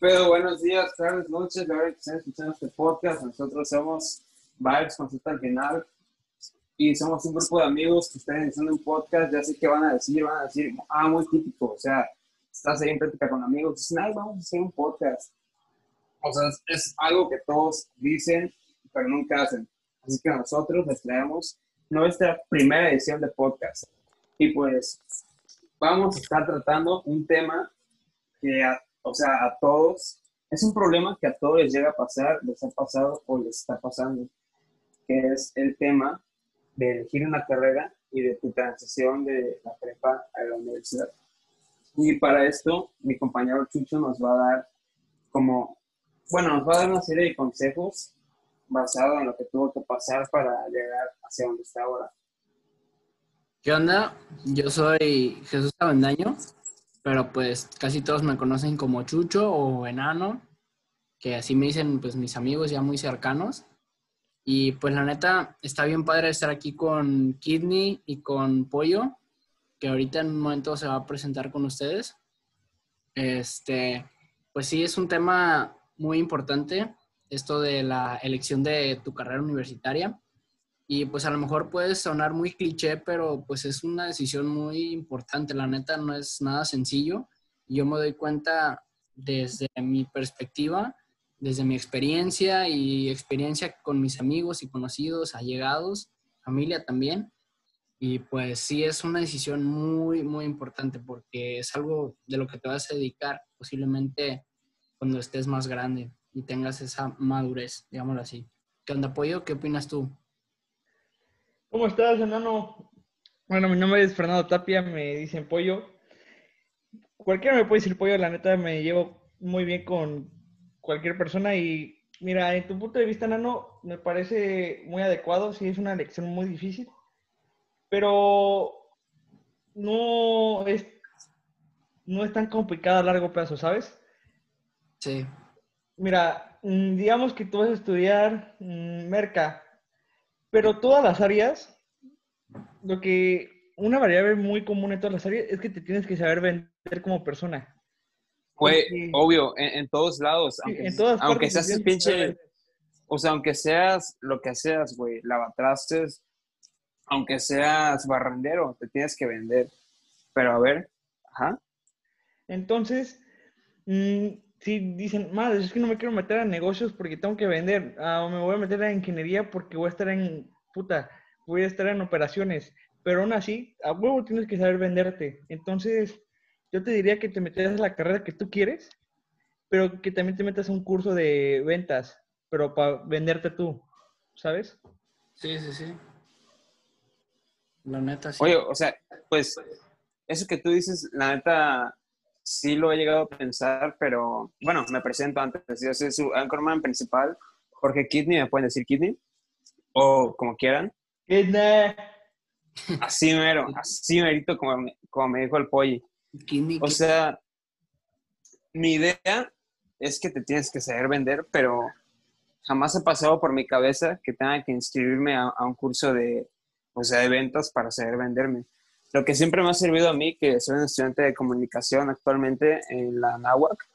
pedo? Buenos días, tardes, noches. La verdad que están escuchando este podcast. Nosotros somos Vibes Consulta al final. Y somos un grupo de amigos que están haciendo un podcast. Ya sé que van a decir, van a decir, ah, muy típico. O sea, estás ahí en práctica con amigos. Dicen, ay, vamos a hacer un podcast. O sea, es, es algo que todos dicen, pero nunca hacen. Así que nosotros les traemos nuestra primera edición de podcast. Y pues vamos a estar tratando un tema que, a- o sea, a todos, es un problema que a todos les llega a pasar, les ha pasado o les está pasando, que es el tema de elegir una carrera y de tu transición de la prepa a la universidad. Y para esto, mi compañero Chucho nos va a dar como, bueno, nos va a dar una serie de consejos basado en lo que tuvo que pasar para llegar hacia donde está ahora. ¿Qué onda? Yo soy Jesús Avendaño, pero pues casi todos me conocen como Chucho o Enano, que así me dicen pues mis amigos ya muy cercanos. Y pues la neta, está bien padre estar aquí con Kidney y con Pollo, que ahorita en un momento se va a presentar con ustedes. Este, pues sí, es un tema muy importante, esto de la elección de tu carrera universitaria. Y pues a lo mejor puede sonar muy cliché, pero pues es una decisión muy importante. La neta no es nada sencillo. Yo me doy cuenta desde mi perspectiva, desde mi experiencia y experiencia con mis amigos y conocidos, allegados, familia también. Y pues sí es una decisión muy, muy importante porque es algo de lo que te vas a dedicar posiblemente cuando estés más grande y tengas esa madurez, digámoslo así. ¿Qué onda, Pollo? ¿Qué opinas tú? ¿Cómo estás, enano? Bueno, mi nombre es Fernando Tapia, me dicen pollo. Cualquiera me puede decir pollo, la neta me llevo muy bien con cualquier persona y mira, en tu punto de vista, enano, me parece muy adecuado, sí es una elección muy difícil, pero no es, no es tan complicada a largo plazo, ¿sabes? Sí. Mira, mm, digamos que tú vas a estudiar mm, merca, pero todas las áreas, lo que una variable muy común en todas las áreas es que te tienes que saber vender como persona. Porque- obvio, en, en todos lados, Sí, aunque, en todas aunque seas pinche, o sea, aunque seas lo que seas, güey, lavatrastes, aunque seas barrendero, te tienes que vender. Pero a ver, ajá, Entonces, mm, si dicen, madre, es que no me quiero meter a negocios porque tengo que vender, ah, me voy a meter a ingeniería porque voy a estar en, puta, voy a estar en operaciones, pero aún así, a huevo tienes que saber venderte. Entonces, yo te diría que te metas a la carrera que tú quieres, pero que también te metas a un curso de ventas, pero para venderte tú, ¿sabes? Sí, sí, sí. La neta, sí. Oye, o sea, pues eso que tú dices, la neta, sí lo he llegado a pensar, pero bueno, me presento antes. Yo soy su anchorman principal, Jorge Kidney, me pueden decir Kidney, o como quieran. Na- Así mero, así merito, como me, como me dijo el pollo. Kidney, O sea, mi idea es que te tienes que saber vender, pero jamás ha pasado por mi cabeza que tenga que inscribirme a, a un curso de, o sea, de ventas para saber venderme. Lo que siempre me ha servido a mí, que soy un estudiante de comunicación actualmente en la NAWAC,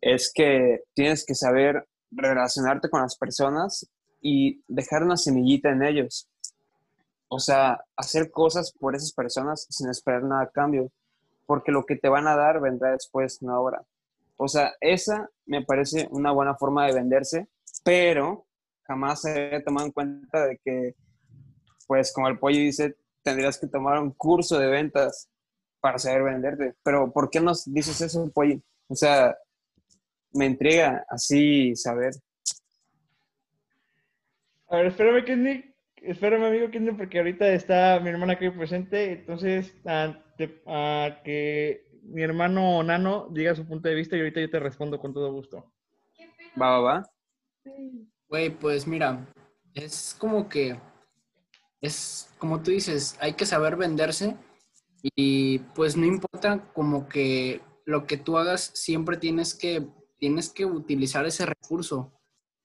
es que tienes que saber relacionarte con las personas y dejar una semillita en ellos. O sea, hacer cosas por esas personas sin esperar nada a cambio porque lo que te van a dar vendrá después, no ahora. O sea, esa me parece una buena forma de venderse, pero jamás se he tomado en cuenta de que, pues como el pollo dice, tendrías que tomar un curso de ventas para saber venderte. Pero ¿por qué nos dices eso, pollo? O sea, me intriga así saber. A ver, espérame, Kenny. Espérame, amigo Kenny, porque ahorita está mi hermana aquí presente. Entonces, a, te- a que mi hermano Nano diga su punto de vista y ahorita yo te respondo con todo gusto. Va, va, va. Güey, pues mira, es como que, es como tú dices, hay que saber venderse y pues no importa como que lo que tú hagas, siempre tienes que, tienes que utilizar ese recurso.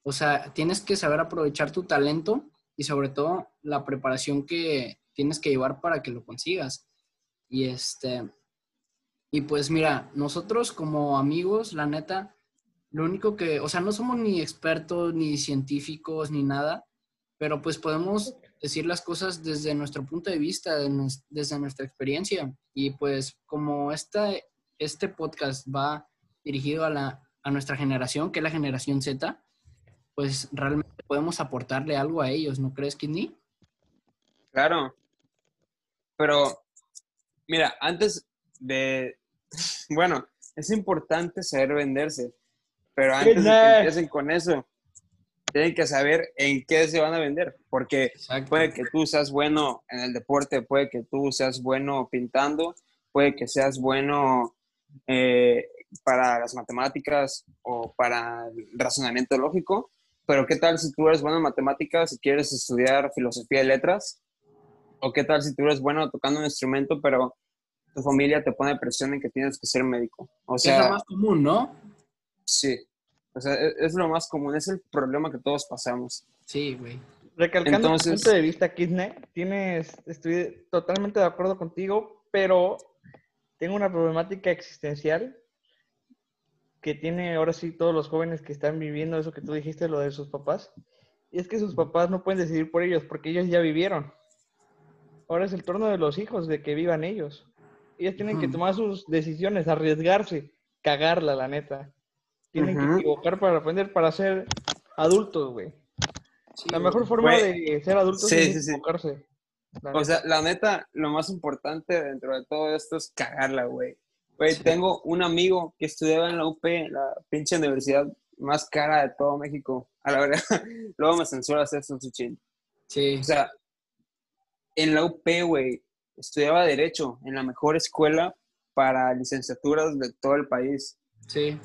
O sea, tienes que saber aprovechar tu talento y sobre todo la preparación que tienes que llevar para que lo consigas. Y este, y pues mira, nosotros como amigos, la neta, lo único que, o sea, no somos ni expertos, ni científicos, ni nada, pero pues podemos decir las cosas desde nuestro punto de vista, desde nuestra experiencia. Y pues como esta, este podcast va dirigido a, la, a nuestra generación, que es la generación Z, pues realmente podemos aportarle algo a ellos, ¿no crees, Kidney? Claro. Pero, mira, antes de, bueno, es importante saber venderse, pero antes de que empiecen con eso, tienen que saber en qué se van a vender, porque puede que tú seas bueno en el deporte, puede que tú seas bueno pintando, puede que seas bueno eh, para las matemáticas o para el razonamiento lógico, pero ¿qué tal si tú eres bueno en matemáticas y quieres estudiar filosofía y letras? ¿O qué tal si tú eres bueno tocando un instrumento, pero tu familia te pone presión en que tienes que ser médico? O sea, es lo más común, ¿no? Sí. O sea, e-, es, lo más común, es el problema que todos pasamos. Sí, güey. Recalcando tu punto de vista, Kidney, tienes, estoy totalmente de acuerdo contigo, pero tengo una problemática existencial que tiene ahora sí todos los jóvenes que están viviendo eso que tú dijiste, lo de sus papás. Y es que sus papás no pueden decidir por ellos porque ellos ya vivieron. Ahora es el turno de los hijos de que vivan ellos. Ellos tienen que tomar sus decisiones, arriesgarse, cagarla, la neta. Tienen que equivocar para aprender, para ser adultos, güey. la mejor forma de ser adultos es equivocarse. O sea, la neta, lo más importante dentro de todo esto es cagarla, güey. Güey, tengo un amigo que estudiaba en la UP, la pinche universidad más cara de todo México. A la verdad, luego me censuras eso, Suchin. Sí. O sea, en la UP, güey, estudiaba Derecho en la mejor escuela para licenciaturas de todo el país. Sí.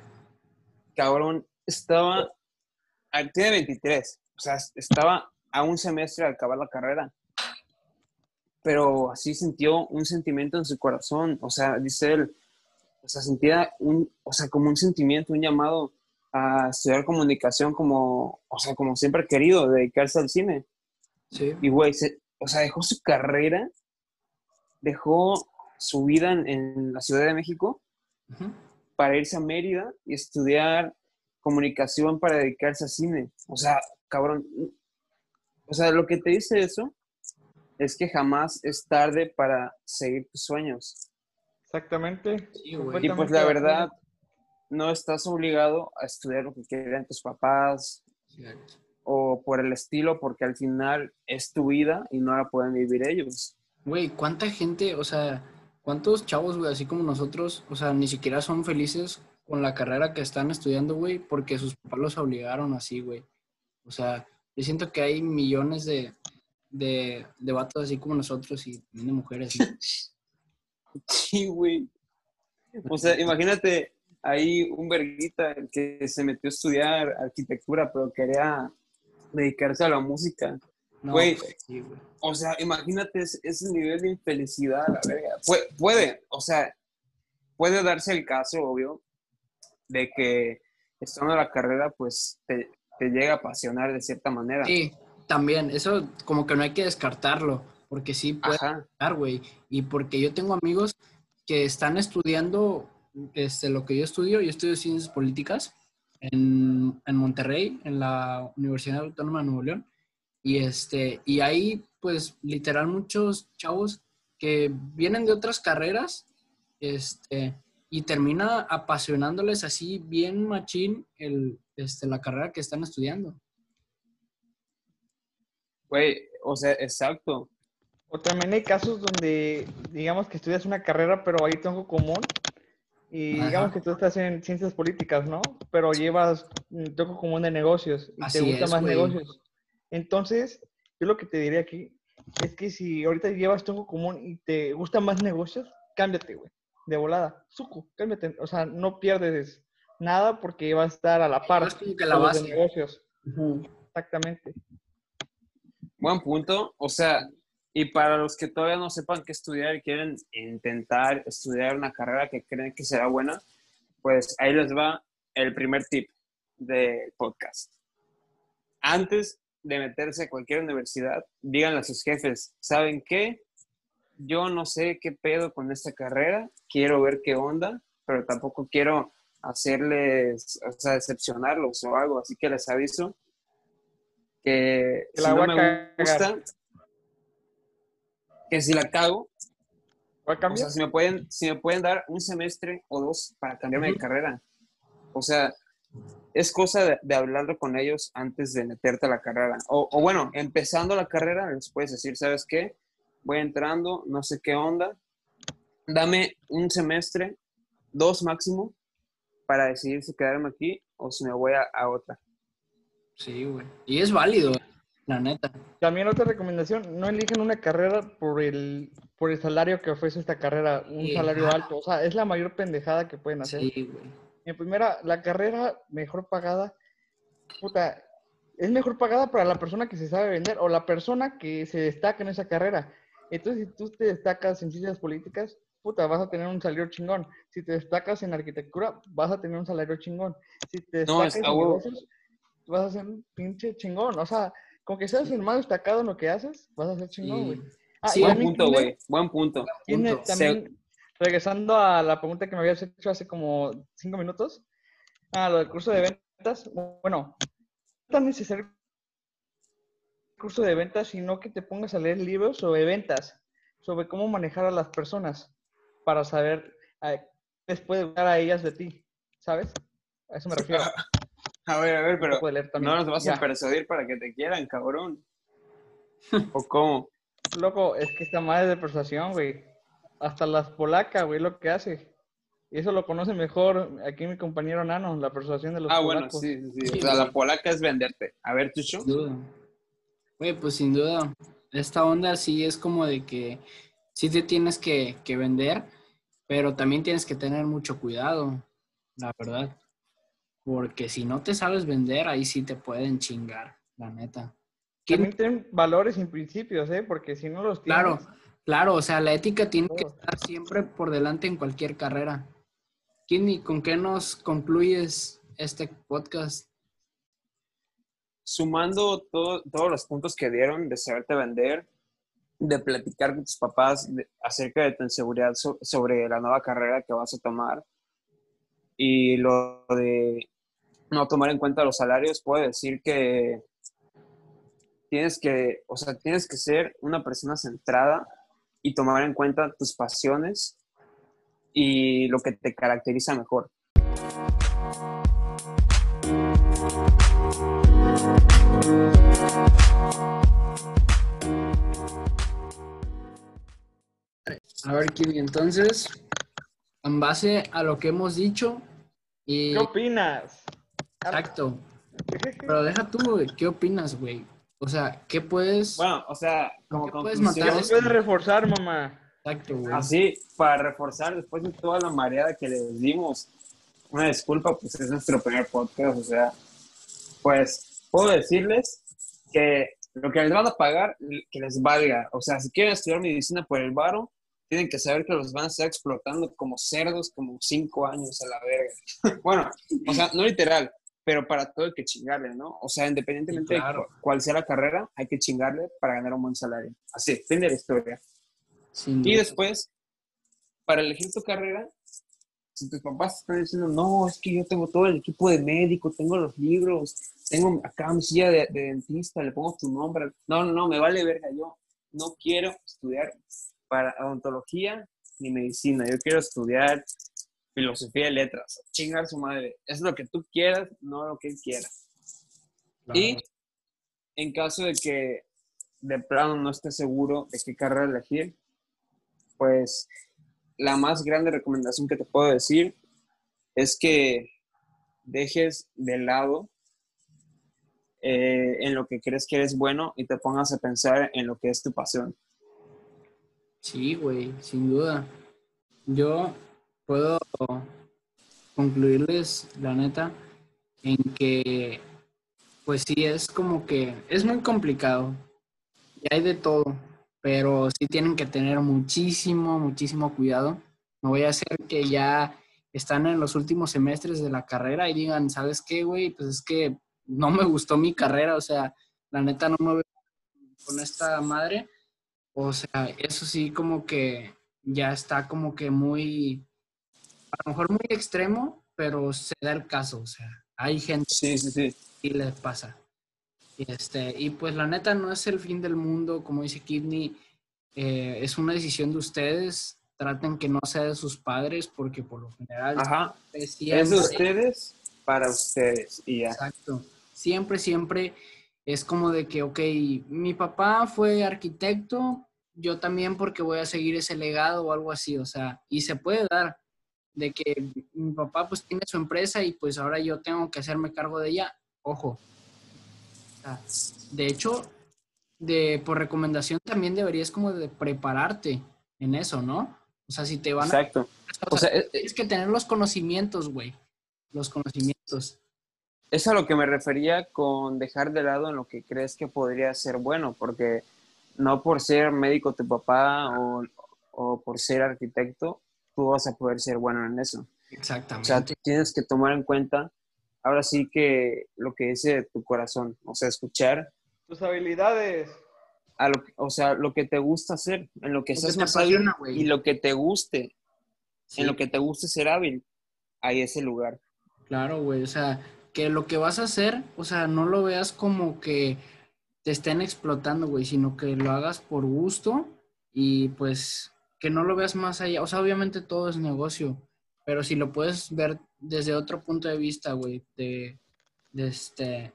Cabrón, estaba, tiene 23, o sea, estaba a un semestre de acabar la carrera. Pero así sintió un sentimiento en su corazón, o sea, dice él, o sea, sentía un, o sea, como un sentimiento, un llamado a estudiar comunicación como, o sea, como siempre ha querido, dedicarse al cine. Sí. Y, güey, o sea, dejó su carrera, dejó su vida en, la Ciudad de México para irse a Mérida y estudiar comunicación para dedicarse a cine. O sea, cabrón. O sea, lo que te dice eso es que jamás es tarde para seguir tus sueños. Exactamente. y pues la verdad, no estás obligado a estudiar lo que quieren tus papás o por el estilo, porque al final es tu vida y no la pueden vivir ellos. Güey, ¿cuánta gente, o sea, cuántos chavos, güey, así como nosotros, o sea, ni siquiera son felices con la carrera que están estudiando, güey, porque sus papás los obligaron así, güey. O sea, yo siento que hay millones de, de, de vatos así como nosotros y de mujeres. Sí, güey. O sea, imagínate ahí un verguita que se metió a estudiar arquitectura, pero quería dedicarse a la música. Güey, o sea, imagínate ese, nivel de infelicidad, la verga. puede, o sea, puede darse el caso, obvio, de que estando en la carrera, pues te, te llega a apasionar de cierta manera. Sí, también, eso como que no hay que descartarlo, porque sí puede estar, güey. Y porque yo tengo amigos que están estudiando este, lo que yo estudio, yo estudio ciencias políticas en, en Monterrey, en la Universidad Autónoma de Nuevo León. Y, este, y ahí, pues, literal, muchos chavos que vienen de otras carreras, este, y termina apasionándoles así bien machín el, este, la carrera que están estudiando. Güey, o sea, exacto. O también hay casos donde, digamos que estudias una carrera, pero hay tronco común, y digamos que tú estás en ciencias políticas, ¿no? Pero llevas un tronco común de negocios y te gustan más negocios. Entonces, yo lo que te diría aquí es que si ahorita llevas tronco común y te gustan más negocios, cámbiate, güey. De volada. Suco, cámbiate. O sea, no pierdes nada porque va a estar a la par de los negocios. Exactamente. Buen punto. O sea, y para los que todavía no sepan qué estudiar y quieren intentar estudiar una carrera que creen que será buena, pues ahí les va el primer tip del podcast. Antes de meterse a cualquier universidad, díganle a sus jefes, ¿saben qué? Yo no sé qué pedo con esta carrera, quiero ver qué onda, pero tampoco quiero hacerles, o sea, decepcionarlos o algo. Así que les aviso que si la no me gusta, que si la cago, ¿Va a o sea, si me pueden, si me pueden dar un semestre o dos para cambiarme de carrera. O sea, es cosa de, de hablarlo con ellos antes de meterte a la carrera. O, o bueno, empezando la carrera, les puedes decir, ¿sabes qué? Voy entrando, no sé qué onda. Dame un semestre, dos máximo, para decidir si quedarme aquí o si me voy a, a otra. Sí, güey. Y es válido, la neta. También otra recomendación, no eligen una carrera por el, por el salario que ofrece esta carrera, un Sí, salario alto. O sea, es la mayor pendejada que pueden hacer. Sí, güey. En primera, la carrera mejor pagada, puta, es mejor pagada para la persona que se sabe vender o la persona que se destaca en esa carrera. Entonces, si tú te destacas en ciencias políticas, puta, vas a tener un salario chingón. Si te destacas en arquitectura, vas a tener un salario chingón. Si te destacas en negocios, vas a ser un pinche chingón. O sea, con que seas el más destacado en lo que haces, vas a ser chingón, Sí. güey. Ah, Sí, Buen punto, güey. Buen punto. tiene Punto. también, regresando a la pregunta que me habías hecho hace como cinco minutos, a lo del curso de ventas, bueno, no es tan necesario el curso de ventas, sino que te pongas a leer libros sobre ventas, sobre cómo manejar a las personas, para saber qué les puede gustar a ellas de ti, ¿sabes? A eso me refiero. A ver, a ver, pero de no nos vas Ya. a persuadir para que te quieran, cabrón. ¿O cómo? Loco, es que esta madre de persuasión, güey. Hasta las polacas, güey, lo que hace. Y eso lo conoce mejor aquí mi compañero Nano, la persuasión de los Ah, bueno, polacos. sí, sí, sí. Sí, O sea, la polaca es venderte. A ver, Chucho. Sin duda. Güey, pues sin duda. Esta onda sí es como de que sí te tienes que, que vender, pero también tienes que tener mucho cuidado, la verdad. Porque si no te sabes vender, ahí sí te pueden chingar, la neta. ¿Quién- También tienen valores y principios, ¿eh? Porque si no los tienes... Claro, claro, o sea, la ética tiene que todo. estar siempre por delante en cualquier carrera. ¿Quién y con qué nos concluyes este podcast? Sumando todo- todos los puntos que dieron de saberte vender, de platicar con tus papás de- acerca de tu inseguridad so- sobre la nueva carrera que vas a tomar y lo de no tomar en cuenta los salarios, puedo decir que tienes que, o sea, tienes que ser una persona centrada y tomar en cuenta tus pasiones y lo que te caracteriza mejor. A ver, Kimi, entonces, en base a lo que hemos dicho, y ¿Qué opinas? exacto, pero deja tú, ¿qué opinas, güey? O sea, ¿qué puedes? Bueno, o sea, como ¿Qué puedes ¿Qué matar conclusión, se puede reforzar, mamá? Exacto, güey. así, para reforzar después de toda la mareada que les dimos, una disculpa, pues es nuestro primer podcast, o sea, pues puedo decirles que lo que les van a pagar, que les valga, o sea, si quieren estudiar medicina por el varo, tienen que saber que los van a estar explotando como cerdos como cinco años a la verga. bueno, o sea, no literal, pero para todo hay que chingarle, ¿no? O sea, independientemente claro. de cu- cuál sea la carrera, hay que chingarle para ganar un buen salario. Así, fin de la historia. Sin Y duda. después, para elegir tu carrera, si tus papás están diciendo, no, es que yo tengo todo el equipo de médico, tengo los libros, tengo acá mi silla de, de dentista, le pongo tu nombre. No, no, no, me vale verga. Yo no quiero estudiar para odontología ni medicina. Yo quiero estudiar filosofía y letras. Chingar su madre. Es lo que tú quieras, no lo que él quiera. Claro. Y en caso de que de plano no estés seguro de qué carrera elegir, pues la más grande recomendación que te puedo decir es que dejes de lado eh, en lo que crees que eres bueno y te pongas a pensar en lo que es tu pasión. Sí, güey, sin duda. Yo puedo concluirles, la neta, en que, pues sí, es como que es muy complicado. Y hay de todo, pero sí tienen que tener muchísimo, muchísimo cuidado. No voy a hacer que ya están en los últimos semestres de la carrera y digan, ¿sabes qué, güey? Pues es que no me gustó mi carrera, o sea, la neta no me veo con esta madre. O sea, eso sí como que ya está como que muy, a lo mejor muy extremo, pero se da el caso, o sea, hay gente Sí, sí, sí. y les pasa. Y, este, y pues la neta no es el fin del mundo, como dice Kidney, eh, es una decisión de ustedes. Traten que no sea de sus padres, porque por lo general Ajá. es Es de siempre- ustedes para ustedes y ya. Exacto. Siempre, siempre es como de que, ok, mi papá fue arquitecto, yo también porque voy a seguir ese legado o algo así, o sea, y se puede dar de que mi papá pues tiene su empresa y pues ahora yo tengo que hacerme cargo de ella, ojo. De hecho, de, por recomendación también deberías como de prepararte en eso, ¿no? O sea, si te van a... Exacto. o sea, sea, es, tienes que tener los conocimientos, güey. Los conocimientos. es a lo que me refería con dejar de lado en lo que crees que podría ser bueno, porque no por ser médico tu papá o, o por ser arquitecto, tú vas a poder ser bueno en eso. O Exactamente. sea, tú tienes que tomar en cuenta, ahora sí que lo que dice tu corazón, o sea, escuchar, Tus habilidades. a lo, o sea, lo que te gusta hacer, en lo que estás más y lo que te guste, Sí, en lo que te guste ser hábil, ahí es el lugar. Claro, güey. O sea, que lo que vas a hacer, o sea, no lo veas como que te estén explotando, güey, sino que lo hagas por gusto y pues que no lo veas más allá. O sea, obviamente todo es negocio, pero si lo puedes ver desde otro punto de vista, güey, de, de este,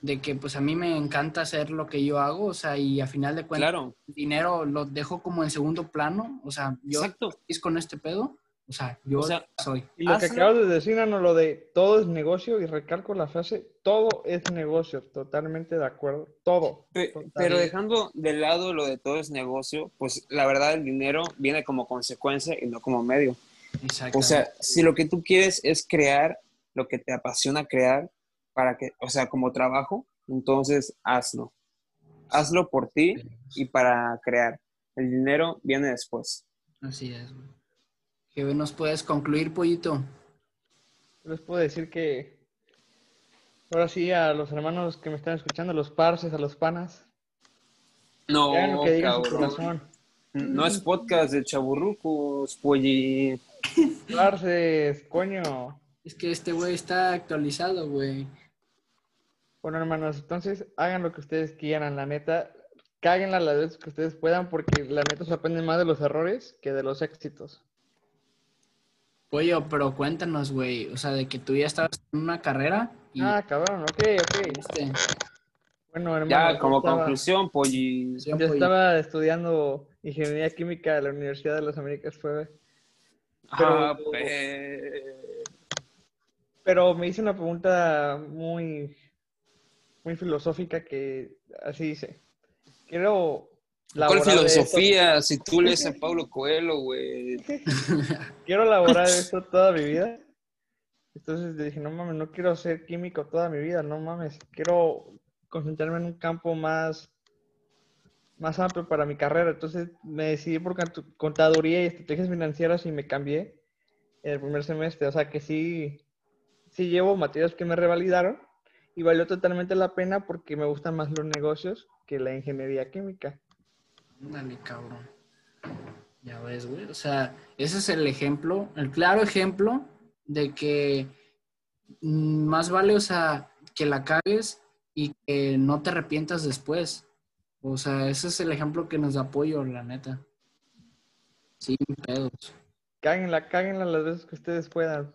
de que pues a mí me encanta hacer lo que yo hago, o sea, y a final de cuentas Claro, el dinero lo dejo como en segundo plano, o sea, yo exacto. con este pedo, o sea, yo O sea, soy. Y lo que Hazlo. acabas de decir, Nano, lo de todo es negocio, y recalco la frase, todo es negocio, totalmente de acuerdo, todo. Pero dejando de lado lo de todo es negocio, pues la verdad el dinero viene como consecuencia y no como medio. Exacto. O sea, si lo que tú quieres es crear lo que te apasiona crear para que, o sea, como trabajo, entonces hazlo. Hazlo por ti y para crear. El dinero viene después. Así es, güey. ¿Qué nos puedes concluir, pollito? Les puedo decir que ahora sí a los hermanos que me están escuchando, a los parces, a los panas, No, lo que su corazón. No es podcast de chaburrucos, polli. Parces, coño. Es que este güey está actualizado, güey. Bueno, hermanos, entonces hagan lo que ustedes quieran, la neta. Cáguenla las veces que ustedes puedan, porque la neta se aprende más de los errores que de los éxitos. Pollo, pero cuéntanos, güey. O sea, de que tú ya estabas en una carrera y Ah, cabrón, ok, ok. este, Bueno, hermano, Ya, como estaba- conclusión, polli. sí, Yo pollo. estaba estudiando ingeniería química en la Universidad de las Américas, fue. Ah, pe- Pero me hice una pregunta muy, muy filosófica que así dice. Quiero ¿Cuál filosofía? Si tú lees a Pablo Coelho, güey. quiero laborar esto toda mi vida. Entonces dije, no mames, no quiero ser químico toda mi vida, no mames. Quiero concentrarme en un campo más, más amplio para mi carrera. Entonces me decidí por cont- contaduría y estrategias financieras y me cambié en el primer semestre. O sea que sí, sí llevo materias que me revalidaron y valió totalmente la pena porque me gustan más los negocios que la ingeniería química. Ándale, cabrón. Ya ves, güey. O sea, ese es el ejemplo, el claro ejemplo de que mm, más vale, o sea, que la cagues y que no te arrepientas después. O sea, ese es el ejemplo que nos da apoyo, la neta. Sin pedos. Cáguenla, cáguenla las veces que ustedes puedan.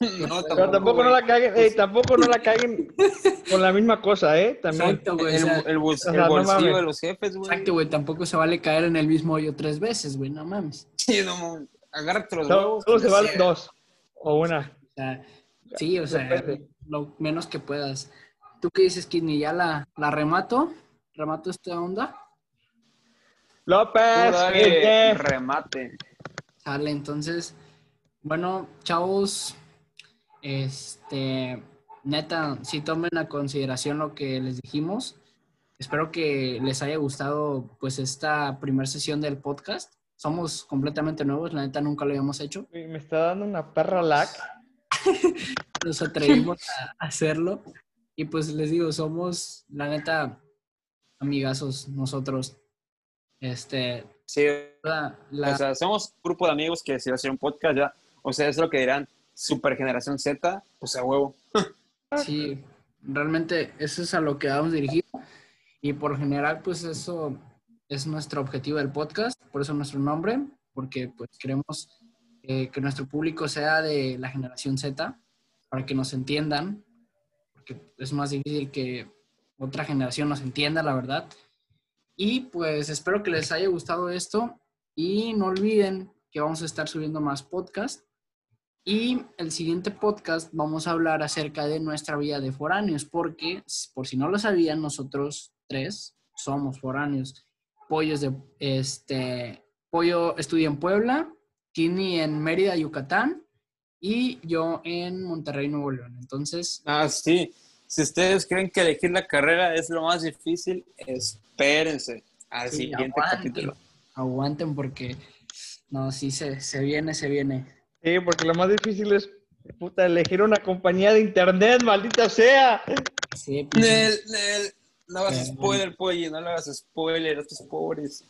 No, Pero tampoco no la caguen, ey, tampoco no la caguen con la misma cosa, ¿eh? También. Exacto, güey. o El, sea, el bol- o sea, el no bolsillo de los jefes, güey. exacto, güey. Tampoco se vale caer en el mismo hoyo tres veces, güey. No mames. Sí, no, mames. agárrate los Solo, huevos. solo se valen dos o una. O sea, sí, o sea, Depende. lo menos que puedas. ¿Tú qué dices, Kidney? ¿Ya la, la remato? ¿Remato esta onda? López, remate. Sale, entonces, bueno, chavos, este, neta, sí tomen a consideración lo que les dijimos. Espero que les haya gustado, pues, esta primera sesión del podcast. Somos completamente nuevos, la neta nunca lo habíamos hecho. Me está dando una perra lag. Nos atrevimos a hacerlo. Y pues les digo, somos, la neta, amigazos nosotros. Este, Sí, la, la- o sea, somos un grupo de amigos que si va a hacer un podcast ya, o sea, es lo que dirán, super generación Z, pues a huevo. Sí, realmente eso es a lo que vamos dirigido. Y por general, pues eso es nuestro objetivo del podcast, por eso nuestro nombre, porque pues queremos eh, que nuestro público sea de la generación Z, para que nos entiendan, porque es más difícil que otra generación nos entienda, la verdad. Y pues espero que les haya gustado esto y no olviden que vamos a estar subiendo más podcasts. Y el siguiente podcast vamos a hablar acerca de nuestra vida de foráneos, porque por si no lo sabían, nosotros tres somos foráneos. Pollos de este Pollo estudia en Puebla, Kini en Mérida, Yucatán y yo en Monterrey, Nuevo León. Entonces, Ah, sí. Si ustedes creen que elegir la carrera es lo más difícil, espérense al Sí, siguiente aguanten. capítulo. aguanten porque no, sí se, se viene, se viene. Sí, porque lo más difícil es, puta, elegir una compañía de internet, maldita sea. Sí, pues, Nel, Nel, no hagas spoiler, pollo, no le hagas spoiler a estos pobres.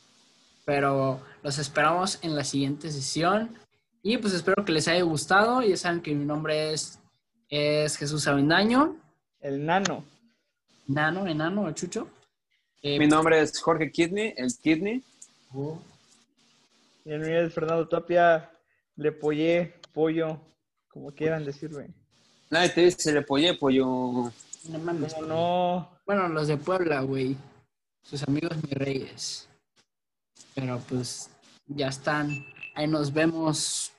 pero los esperamos en la siguiente sesión y pues espero que les haya gustado. Ya saben que mi nombre es, es Jesús Avendaño, El nano. Nano, Enano o Chucho. Eh, Mi nombre es Jorge Kidney, el Kidney. oh, Y el mío es Fernando Tapia. Le pollé, pollo, como quieran decirme. Nadie te dice le pollé, pollo. no mames. ¿Cómo no? Bueno, los de Puebla, güey. Sus amigos mis reyes. Pero pues ya están. Ahí nos vemos.